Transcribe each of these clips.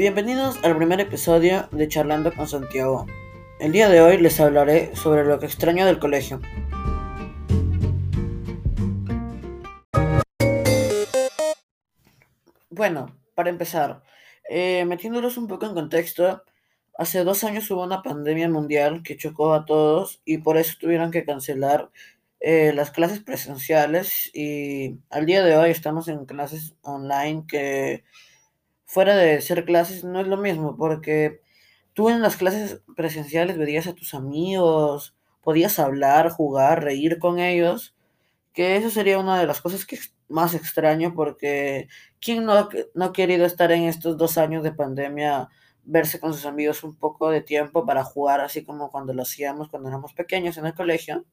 Bienvenidos al primer episodio de Charlando con Santiago. El día de hoy les hablaré sobre lo que extraño del colegio. Bueno, para empezar, eh, metiéndolos un poco en contexto, hace dos años hubo una pandemia mundial que chocó a todos y por eso tuvieron que cancelar eh, las clases presenciales y al día de hoy estamos en clases online que fuera de ser clases no es lo mismo porque tú en las clases presenciales veías a tus amigos, podías hablar, jugar, reír con ellos, que eso sería una de las cosas que más extraño porque ¿quién no, no ha querido estar en estos dos años de pandemia? verse con sus amigos un poco de tiempo para jugar así como cuando lo hacíamos cuando éramos pequeños en el colegio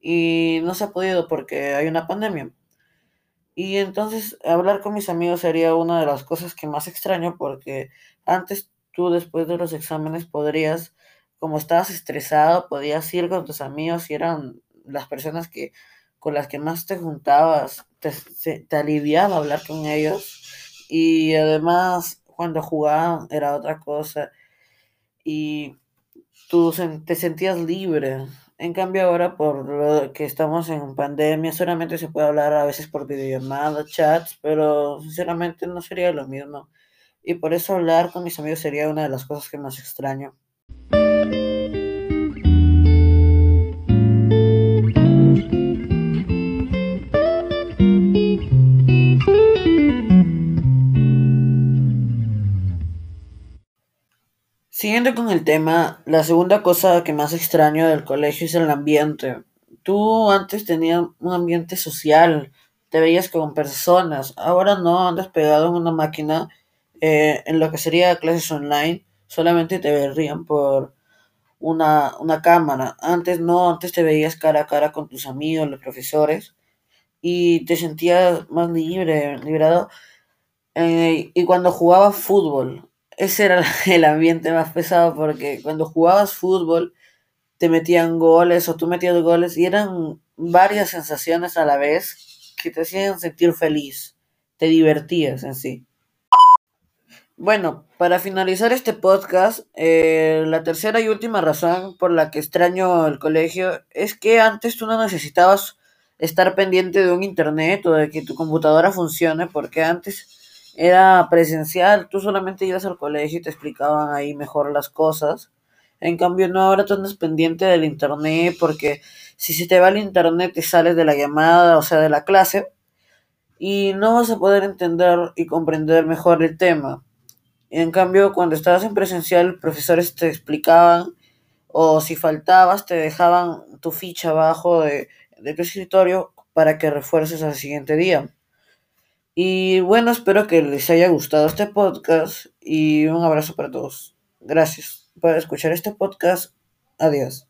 y no se ha podido porque hay una pandemia. Y entonces hablar con mis amigos sería una de las cosas que más extraño porque antes tú después de los exámenes podrías, como estabas estresado, podías ir con tus amigos y eran las personas que con las que más te juntabas, te, te aliviaba hablar con ellos y además cuando jugaban era otra cosa y tú te sentías libre. En cambio ahora por lo que estamos en pandemia solamente se puede hablar a veces por videollamadas, chats, pero sinceramente no sería lo mismo. Y por eso hablar con mis amigos sería una de las cosas que más extraño. Siguiendo con el tema, la segunda cosa que más extraño del colegio es el ambiente. Tú antes tenías un ambiente social, te veías con personas, ahora no, andas pegado en una máquina, eh, en lo que sería clases online, solamente te verían por una, una cámara. Antes no, antes te veías cara a cara con tus amigos, los profesores, y te sentías más libre, liberado. Eh, y cuando jugabas fútbol, ese era el ambiente más pesado porque cuando jugabas fútbol te metían goles o tú metías goles y eran varias sensaciones a la vez que te hacían sentir feliz, te divertías en sí. Bueno, para finalizar este podcast, eh, la tercera y última razón por la que extraño el colegio es que antes tú no necesitabas estar pendiente de un internet o de que tu computadora funcione porque antes era presencial, tú solamente ibas al colegio y te explicaban ahí mejor las cosas. En cambio, no, ahora tú andas pendiente del internet porque si se te va el internet te sales de la llamada, o sea, de la clase, y no vas a poder entender y comprender mejor el tema. En cambio, cuando estabas en presencial, profesores te explicaban, o si faltabas, te dejaban tu ficha abajo de, de tu escritorio para que refuerces al siguiente día. Y bueno, espero que les haya gustado este podcast y un abrazo para todos. Gracias por escuchar este podcast. Adiós.